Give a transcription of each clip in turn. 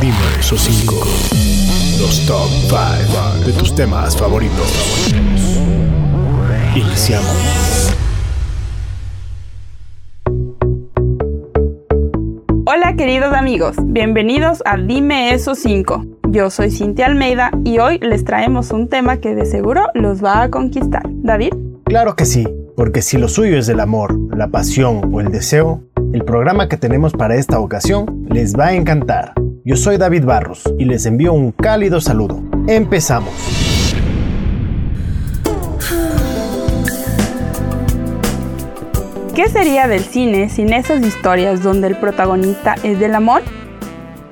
Dime esos cinco. Los top 5 de tus temas favoritos. Iniciamos. Hola queridos amigos, bienvenidos a Dime esos 5. Yo soy Cintia Almeida y hoy les traemos un tema que de seguro los va a conquistar. David. Claro que sí, porque si lo suyo es el amor, la pasión o el deseo, el programa que tenemos para esta ocasión les va a encantar. Yo soy David Barros y les envío un cálido saludo. Empezamos. ¿Qué sería del cine sin esas historias donde el protagonista es del amor?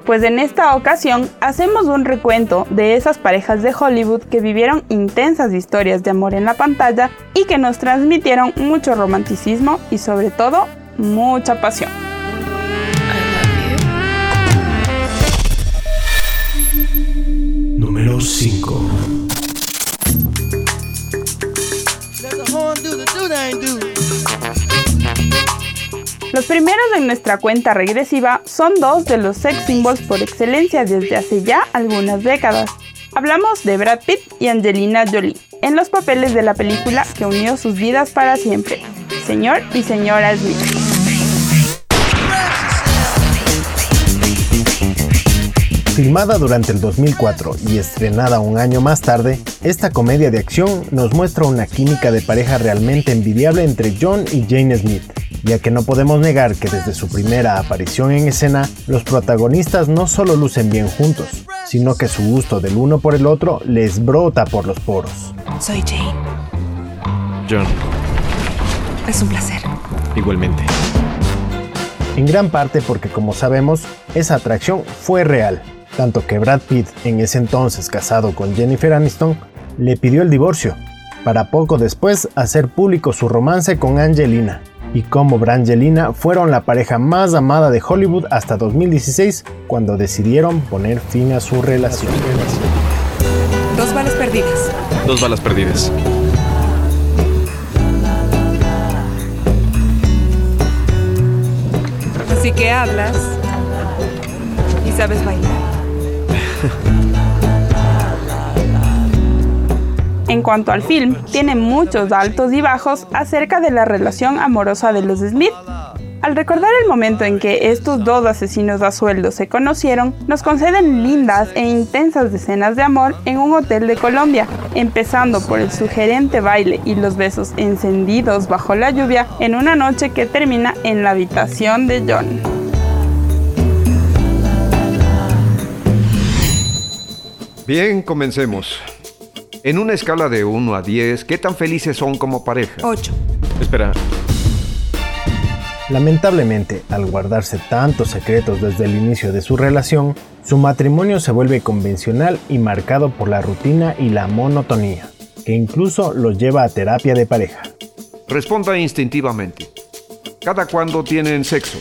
Pues en esta ocasión hacemos un recuento de esas parejas de Hollywood que vivieron intensas historias de amor en la pantalla y que nos transmitieron mucho romanticismo y sobre todo mucha pasión. Número 5. Los primeros en nuestra cuenta regresiva son dos de los sex symbols por excelencia desde hace ya algunas décadas. Hablamos de Brad Pitt y Angelina Jolie, en los papeles de la película que unió sus vidas para siempre, Señor y Señora Smith. Filmada durante el 2004 y estrenada un año más tarde, esta comedia de acción nos muestra una química de pareja realmente envidiable entre John y Jane Smith, ya que no podemos negar que desde su primera aparición en escena, los protagonistas no solo lucen bien juntos, sino que su gusto del uno por el otro les brota por los poros. Soy Jane. John, Es un placer. igualmente. En gran parte porque como sabemos, esa atracción fue real, tanto que Brad Pitt, en ese entonces casado con Jennifer Aniston, le pidió el divorcio, para poco después hacer público su romance con Angelina, y como Brangelina fueron la pareja más amada de Hollywood hasta 2016, cuando decidieron poner fin a su relación. Dos balas perdidas. Dos balas perdidas. Así que hablas y sabes bailar. En cuanto al film, tiene muchos altos y bajos acerca de la relación amorosa de los Smith. Al recordar el momento en que estos dos asesinos a sueldo se conocieron, nos conceden lindas e intensas escenas de amor en un hotel de Colombia, empezando por el sugerente baile y los besos encendidos bajo la lluvia en una noche que termina en la habitación de John. Bien, comencemos. En una escala de 1 a 10, ¿qué tan felices son como pareja? Ocho. Espera, Lamentablemente, al guardarse tantos secretos desde el inicio de su relación, su matrimonio se vuelve convencional y marcado por la rutina y la monotonía, que incluso los lleva a terapia de pareja. Responda instintivamente. ¿Cada cuándo tienen sexo?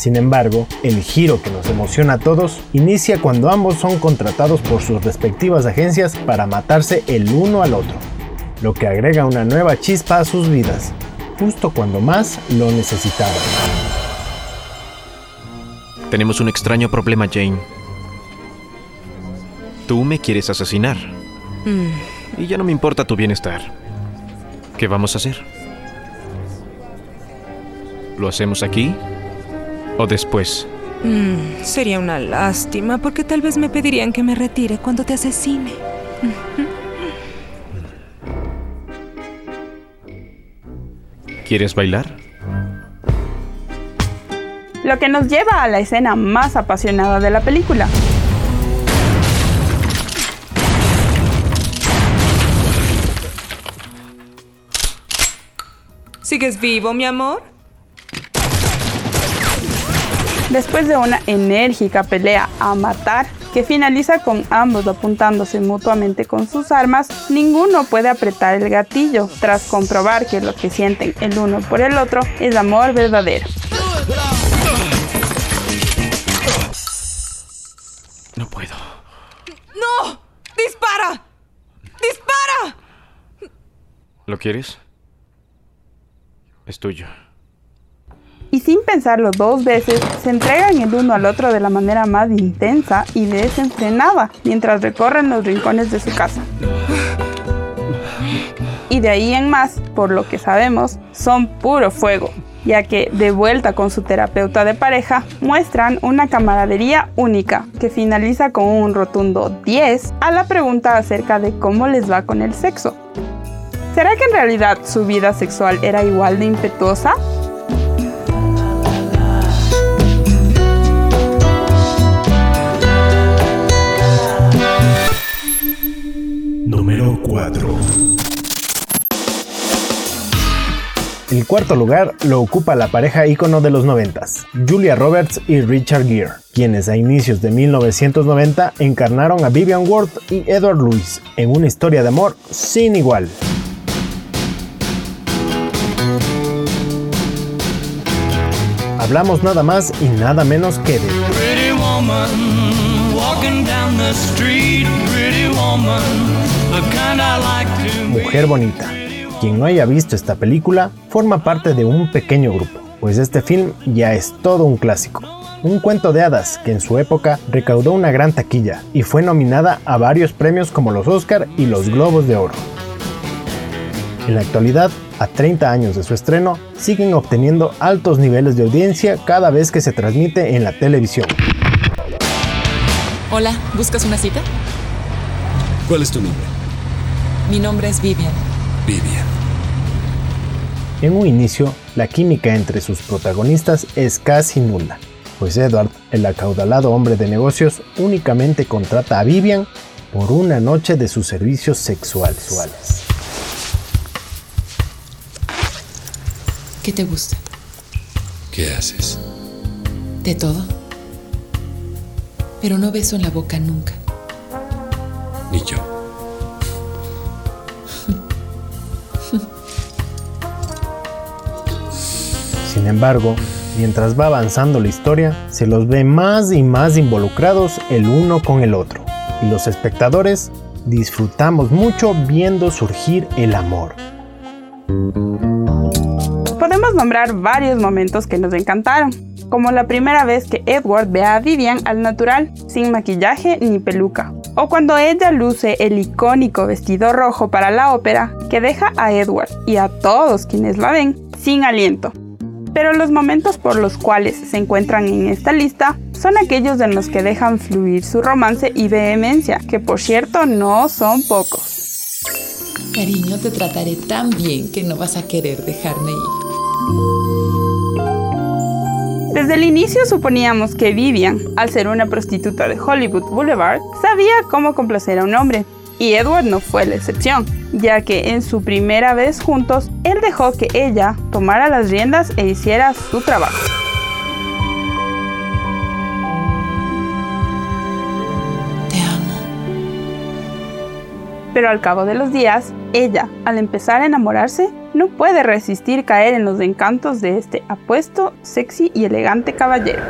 Sin embargo, el giro que nos emociona a todos inicia cuando ambos son contratados por sus respectivas agencias para matarse el uno al otro, lo que agrega una nueva chispa a sus vidas, justo cuando más lo necesitaban. tenemos un extraño problema, Jane. Tú me quieres asesinar. Y ya no me importa tu bienestar. ¿Qué vamos a hacer? ¿Lo hacemos aquí? ¿O después? Mm, sería una lástima porque tal vez me pedirían que me retire cuando te asesine. ¿Quieres bailar? Lo que nos lleva a la escena más apasionada de la película. ¿Sigues vivo, mi amor? Después de una enérgica pelea a matar que finaliza con ambos apuntándose mutuamente con sus armas, ninguno puede apretar el gatillo tras comprobar que lo que sienten el uno por el otro es amor verdadero. No puedo. ¡No! ¡Dispara! ¡Dispara! ¿Lo quieres? Es tuyo. Y sin pensarlo dos veces, se entregan el uno al otro de la manera más intensa y desenfrenada mientras recorren los rincones de su casa. Y de ahí en más, por lo que sabemos, son puro fuego, ya que de vuelta con su terapeuta de pareja muestran una camaradería única que finaliza con un rotundo 10 a la pregunta acerca de cómo les va con el sexo. ¿Será que en realidad su vida sexual era igual de impetuosa? Número 4. El cuarto lugar lo ocupa la pareja ícono de los noventas, Julia Roberts y Richard Gere, quienes a inicios de 1990 encarnaron a Vivian Ward y Edward Lewis en una historia de amor sin igual. Hablamos nada más y nada menos que de Pretty woman, walking down the street, pretty woman, Mujer Bonita. Quien no haya visto esta película forma parte de un pequeño grupo, pues este film ya es todo un clásico. Un cuento de hadas que en su época recaudó una gran taquilla y fue nominada a varios premios como los Oscar y los Globos de Oro. En la actualidad, a 30 años de su estreno, siguen obteniendo altos niveles de audiencia cada vez que se transmite en la televisión. Hola, ¿buscas una cita? ¿Cuál es tu nombre? Mi nombre es Vivian. Vivian. En un inicio, la química entre sus protagonistas es casi nula, pues Edward, el acaudalado hombre de negocios, únicamente contrata a Vivian por una noche de sus servicios sexuales. ¿Qué te gusta? ¿Qué haces? De todo. Pero no beso en la boca nunca. Ni yo. Sin embargo, mientras va avanzando la historia, se los ve más y más involucrados el uno con el otro, y los espectadores disfrutamos mucho viendo surgir el amor. Podemos nombrar varios momentos que nos encantaron, como la primera vez que Edward ve a Vivian al natural, sin maquillaje ni peluca, o cuando ella luce el icónico vestido rojo para la ópera que deja a Edward y a todos quienes la ven sin aliento. Pero los momentos por los cuales se encuentran en esta lista son aquellos en los que dejan fluir su romance y vehemencia, que por cierto no son pocos. Cariño, te trataré tan bien que no vas a querer dejarme ir. Desde el inicio suponíamos que Vivian, al ser una prostituta de Hollywood Boulevard, sabía cómo complacer a un hombre. Y Edward no fue la excepción, ya que en su primera vez juntos, él dejó que ella tomara las riendas e hiciera su trabajo. Te amo. Pero al cabo de los días, ella, al empezar a enamorarse, no puede resistir caer en los encantos de este apuesto, sexy y elegante caballero.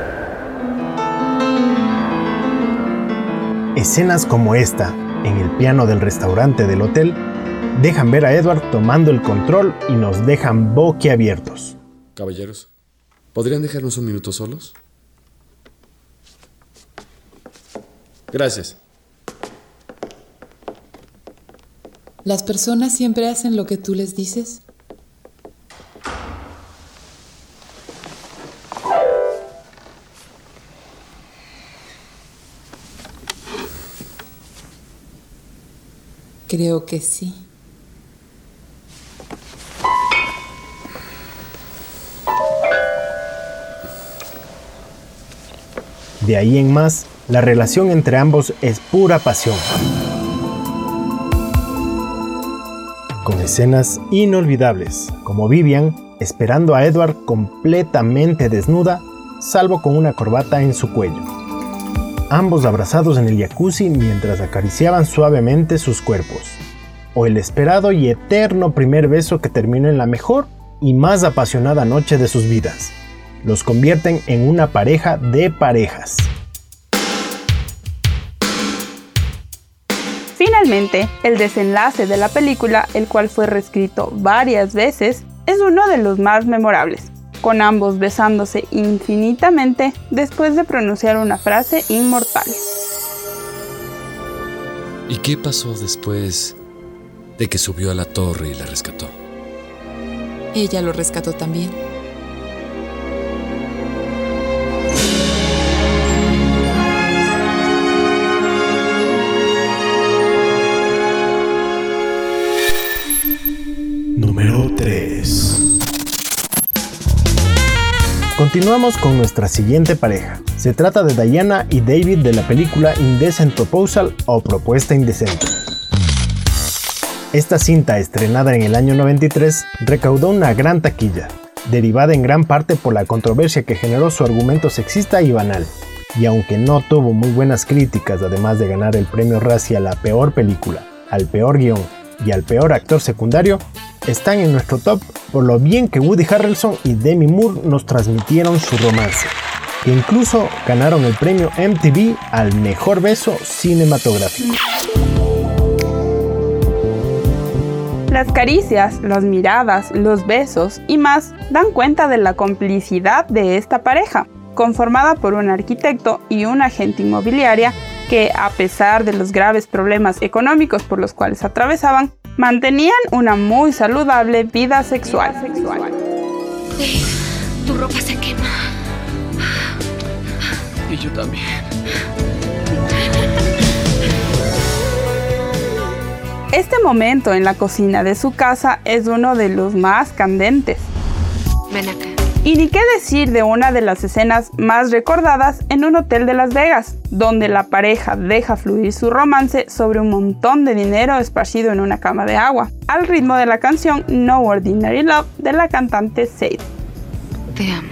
Escenas como esta, en el piano del restaurante del hotel, dejan ver a Edward tomando el control y nos dejan boquiabiertos. Caballeros, ¿podrían dejarnos un minuto solos? Gracias. ¿Las personas siempre hacen lo que tú les dices? Creo que sí. De ahí en más, la relación entre ambos es pura pasión. Con escenas inolvidables, como Vivian esperando a Edward completamente desnuda, salvo con una corbata en su cuello. Ambos abrazados en el jacuzzi mientras acariciaban suavemente sus cuerpos. O el esperado y eterno primer beso que terminó en la mejor y más apasionada noche de sus vidas. Los convierten en una pareja de parejas. Finalmente, el desenlace de la película, el cual fue reescrito varias veces, es uno de los más memorables. Con ambos besándose infinitamente después de pronunciar una frase inmortal. ¿Y qué pasó después de que subió a la torre y la rescató? Ella lo rescató también. Continuamos con nuestra siguiente pareja. Se trata de Diana y David de la película Indecent Proposal o Propuesta Indecente. Esta cinta, estrenada en el año 93, recaudó una gran taquilla, derivada en gran parte por la controversia que generó su argumento sexista y banal. Y aunque no tuvo muy buenas críticas, además de ganar el premio Razzie a la peor película, al peor guion y al peor actor secundario, están en nuestro top por lo bien que Woody Harrelson y Demi Moore nos transmitieron su romance, que incluso ganaron el premio MTV al mejor beso cinematográfico. Las caricias, las miradas, los besos y más dan cuenta de la complicidad de esta pareja, conformada por un arquitecto y una agente inmobiliaria que, a pesar de los graves problemas económicos por los cuales atravesaban, mantenían una muy saludable vida sexual. Dave, tu ropa se quema. Y yo también. Este momento en la cocina de su casa es uno de los más candentes. Ven acá. Y ni qué decir de una de las escenas más recordadas en un hotel de Las Vegas, donde la pareja deja fluir su romance sobre un montón de dinero esparcido en una cama de agua, al ritmo de la canción No Ordinary Love de la cantante Sade. Te amo.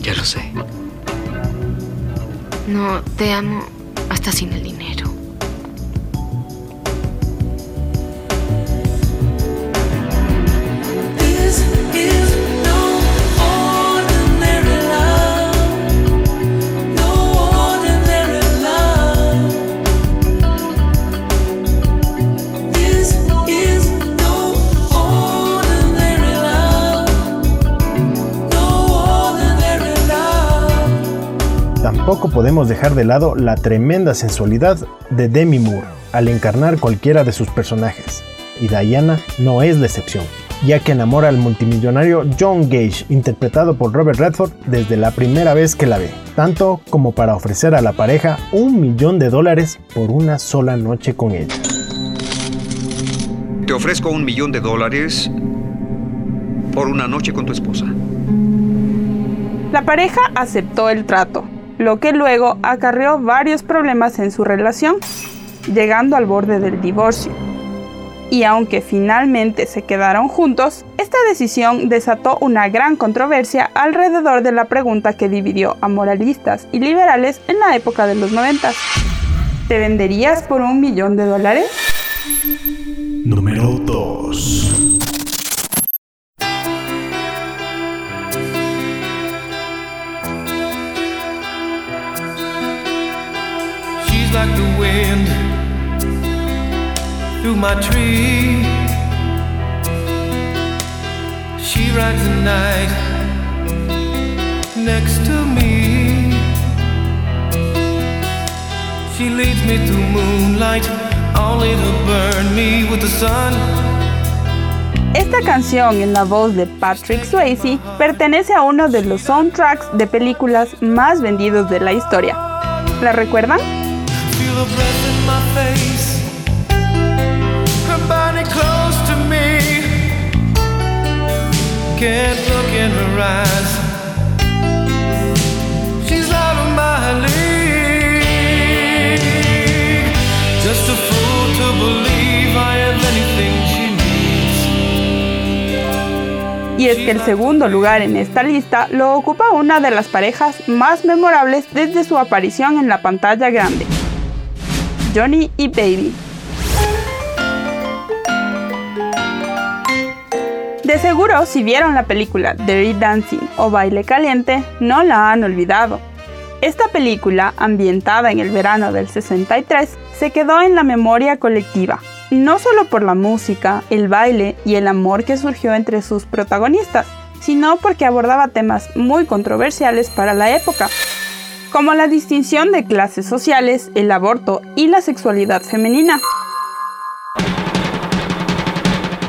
Ya lo sé. No, te amo hasta sin el dinero. Tampoco podemos dejar de lado la tremenda sensualidad de Demi Moore al encarnar cualquiera de sus personajes, y Diana no es la excepción, ya que enamora al multimillonario John Gage, interpretado por Robert Redford desde la primera vez que la ve, tanto como para ofrecer a la pareja un millón de dólares por una sola noche con ella. Te ofrezco un millón de dólares por una noche con tu esposa. La pareja aceptó el trato, lo que luego acarreó varios problemas en su relación, llegando al borde del divorcio. Y aunque finalmente se quedaron juntos, esta decisión desató una gran controversia alrededor de la pregunta que dividió a moralistas y liberales en la época de los 90. ¿Te venderías por un millón de dólares? Número 2. Like the wind through my tree. She rides the night next to me. She leads me through moonlight, only to burn me with the sun. Esta canción en la voz de Patrick Swayze pertenece a uno de los soundtracks de películas más vendidos de la historia. ¿La recuerdan? Y es que el segundo lugar en esta lista lo ocupa una de las parejas más memorables desde su aparición en la pantalla grande, Johnny y Baby. De seguro, si vieron la película Dirty Dancing o Baile Caliente, no la han olvidado. Esta película, ambientada en el verano del 63, se quedó en la memoria colectiva, no solo por la música, el baile y el amor que surgió entre sus protagonistas, sino porque abordaba temas muy controversiales para la época, como la distinción de clases sociales, el aborto y la sexualidad femenina.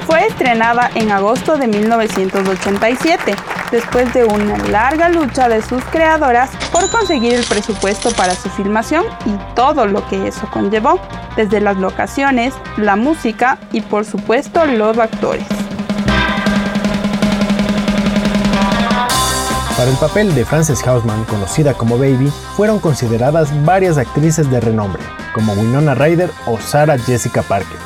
Fue estrenada en agosto de 1987, después de una larga lucha de sus creadoras por conseguir el presupuesto para su filmación y todo lo que eso conllevó, desde las locaciones, la música y por supuesto los actores. Para el papel de Frances Hausman, conocida como Baby, fueron consideradas varias actrices de renombre, como Winona Ryder o Sarah Jessica Parker.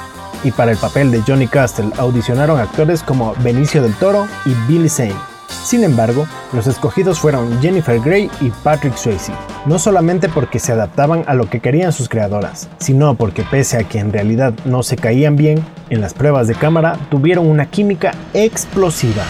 Y para el papel de Johnny Castle audicionaron actores como Benicio del Toro y Billy Zane. Sin embargo, los escogidos fueron Jennifer Grey y Patrick Swayze, no solamente porque se adaptaban a lo que querían sus creadoras, sino porque pese a que en realidad no se caían bien, en las pruebas de cámara tuvieron una química explosiva.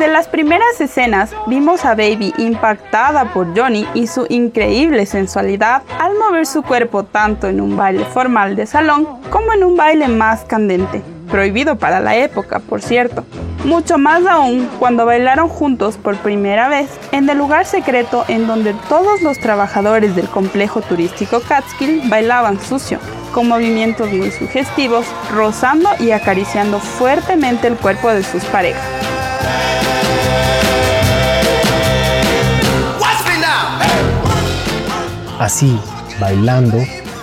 Desde las primeras escenas vimos a Baby impactada por Johnny y su increíble sensualidad al mover su cuerpo tanto en un baile formal de salón como en un baile más candente, prohibido para la época, por cierto. Mucho más aún cuando bailaron juntos por primera vez en el lugar secreto en donde todos los trabajadores del complejo turístico Catskill bailaban sucio, con movimientos muy sugestivos, rozando y acariciando fuertemente el cuerpo de sus parejas. Así, bailando,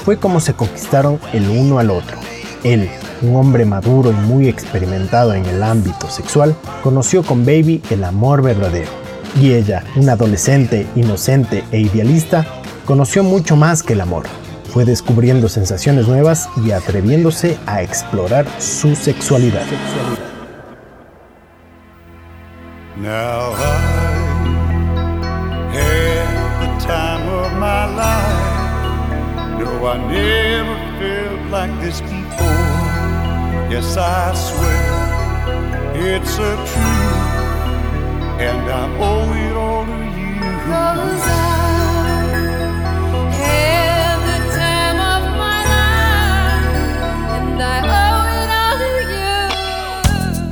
fue como se conquistaron el uno al otro. Él, un hombre maduro y muy experimentado en el ámbito sexual, conoció con Baby el amor verdadero. Y ella, una adolescente, inocente e idealista, conoció mucho más que el amor. Fue descubriendo sensaciones nuevas y atreviéndose a explorar su sexualidad. This before. Yes, I swear it's a truth, and I owe it all to you.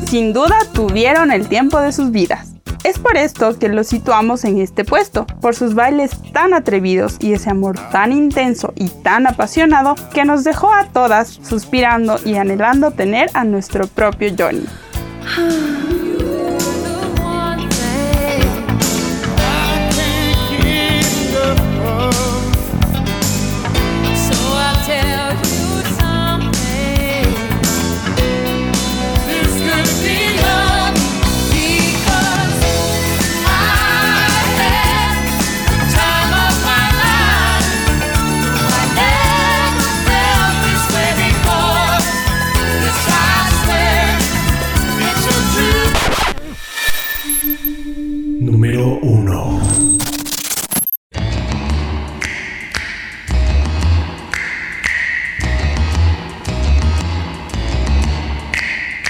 Sin duda tuvieron el tiempo de sus vidas. Es por esto que los situamos en este puesto, por sus bailes tan atrevidos y ese amor tan intenso y tan apasionado que nos dejó a todas suspirando y anhelando tener a nuestro propio Johnny. Número 1.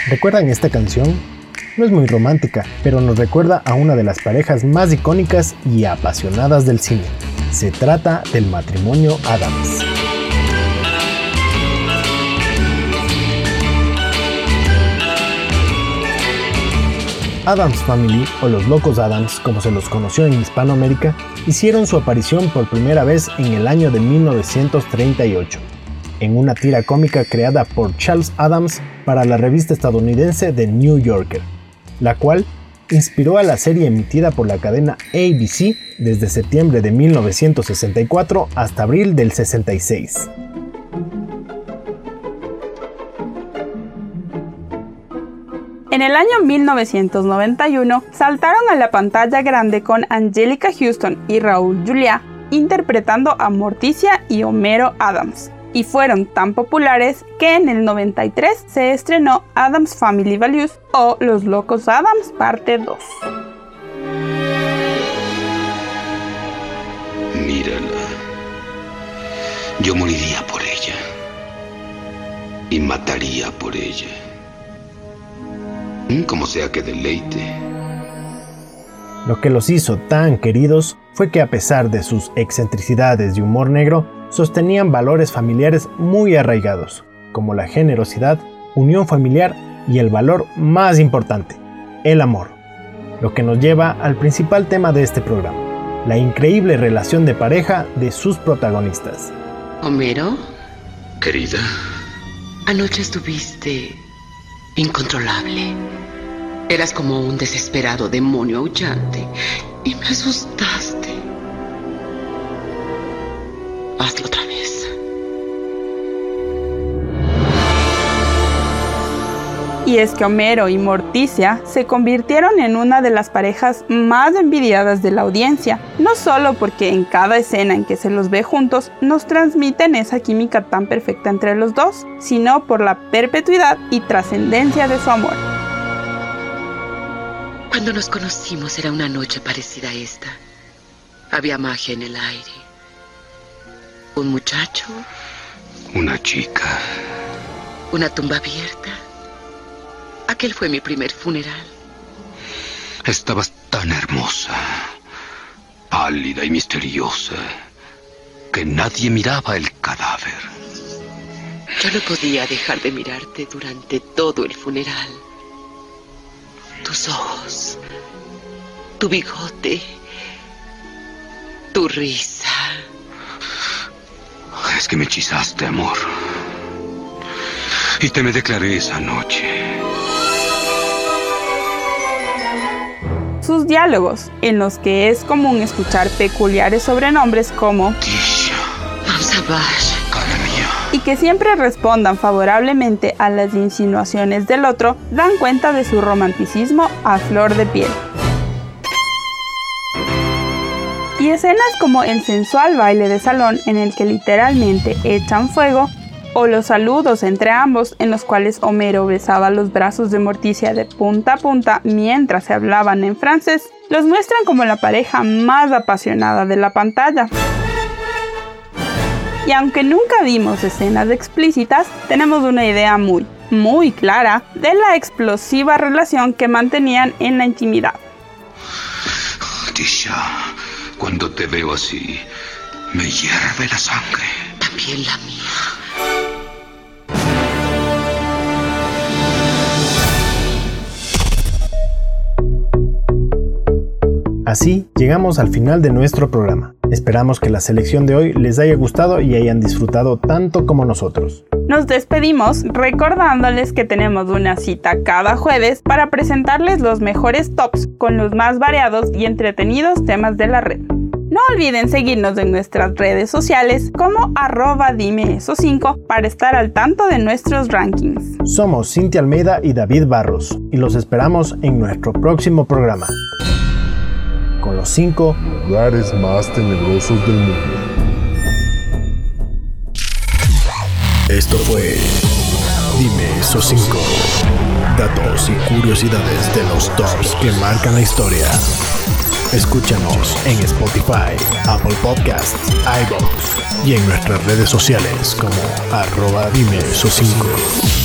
¿Recuerdan esta canción? No es muy romántica, pero nos recuerda a una de las parejas más icónicas y apasionadas del cine. Se trata del matrimonio Adams. Adams Family, o los Locos Adams, como se los conoció en Hispanoamérica, hicieron su aparición por primera vez en el año de 1938, en una tira cómica creada por Charles Adams para la revista estadounidense The New Yorker, la cual inspiró a la serie emitida por la cadena ABC desde septiembre de 1964 hasta abril del 66. En el año 1991 saltaron a la pantalla grande con Angelica Houston y Raúl Julia interpretando a Morticia y Homero Adams. y fueron tan populares que en el 93 se estrenó Adams Family Values o Los Locos Adams parte 2. Mírala. Yo moriría por ella. Y mataría por ella. Como sea que deleite. Lo que los hizo tan queridos fue que a pesar de sus excentricidades y humor negro, sostenían valores familiares muy arraigados, como la generosidad, unión familiar y el valor más importante, el amor. Lo que nos lleva al principal tema de este programa, la increíble relación de pareja de sus protagonistas. Homero, Querida, anoche estuviste incontrolable. Eras como un desesperado demonio aullante y me asustaste. Hazlo Y es que Homero y Morticia se convirtieron en una de las parejas más envidiadas de la audiencia, no solo porque en cada escena en que se los ve juntos nos transmiten esa química tan perfecta entre los dos, sino por la perpetuidad y trascendencia de su amor. Cuando nos conocimos era una noche parecida a esta. Había magia en el aire. Un muchacho, una chica. una tumba abierta. Aquel fue mi primer funeral. Estabas tan hermosa, pálida y misteriosa, que nadie miraba el cadáver. Yo no podía dejar de mirarte durante todo el funeral. Tus ojos, tu bigote, tu risa. Es que me hechizaste, amor. Y te me declaré esa noche. Sus diálogos, en los que es común escuchar peculiares sobrenombres como y que siempre respondan favorablemente a las insinuaciones del otro, dan cuenta de su romanticismo a flor de piel. Y escenas como el sensual baile de salón en el que literalmente echan fuego, o los saludos entre ambos en los cuales Homero besaba los brazos de Morticia de punta a punta mientras se hablaban en francés, los muestran como la pareja más apasionada de la pantalla. Y aunque nunca vimos escenas explícitas, tenemos una idea muy, muy clara de la explosiva relación que mantenían en la intimidad. Tisha, cuando te veo así, me hierve la sangre. También la mía. Así llegamos al final de nuestro programa. Esperamos que la selección de hoy les haya gustado y hayan disfrutado tanto como nosotros. Nos despedimos recordándoles que tenemos una cita cada jueves para presentarles los mejores tops con los más variados y entretenidos temas de la red. No olviden seguirnos en nuestras redes sociales como arroba dime eso 5 para estar al tanto de nuestros rankings. Somos Cintia Almeida y David Barros y los esperamos en nuestro próximo programa. Con los 5 lugares más tenebrosos del mundo. Esto fue Dime esos 5 datos y curiosidades de los tops que marcan la historia. Escúchanos en Spotify, Apple Podcasts, iVoox y en nuestras redes sociales como arroba dime esos 5.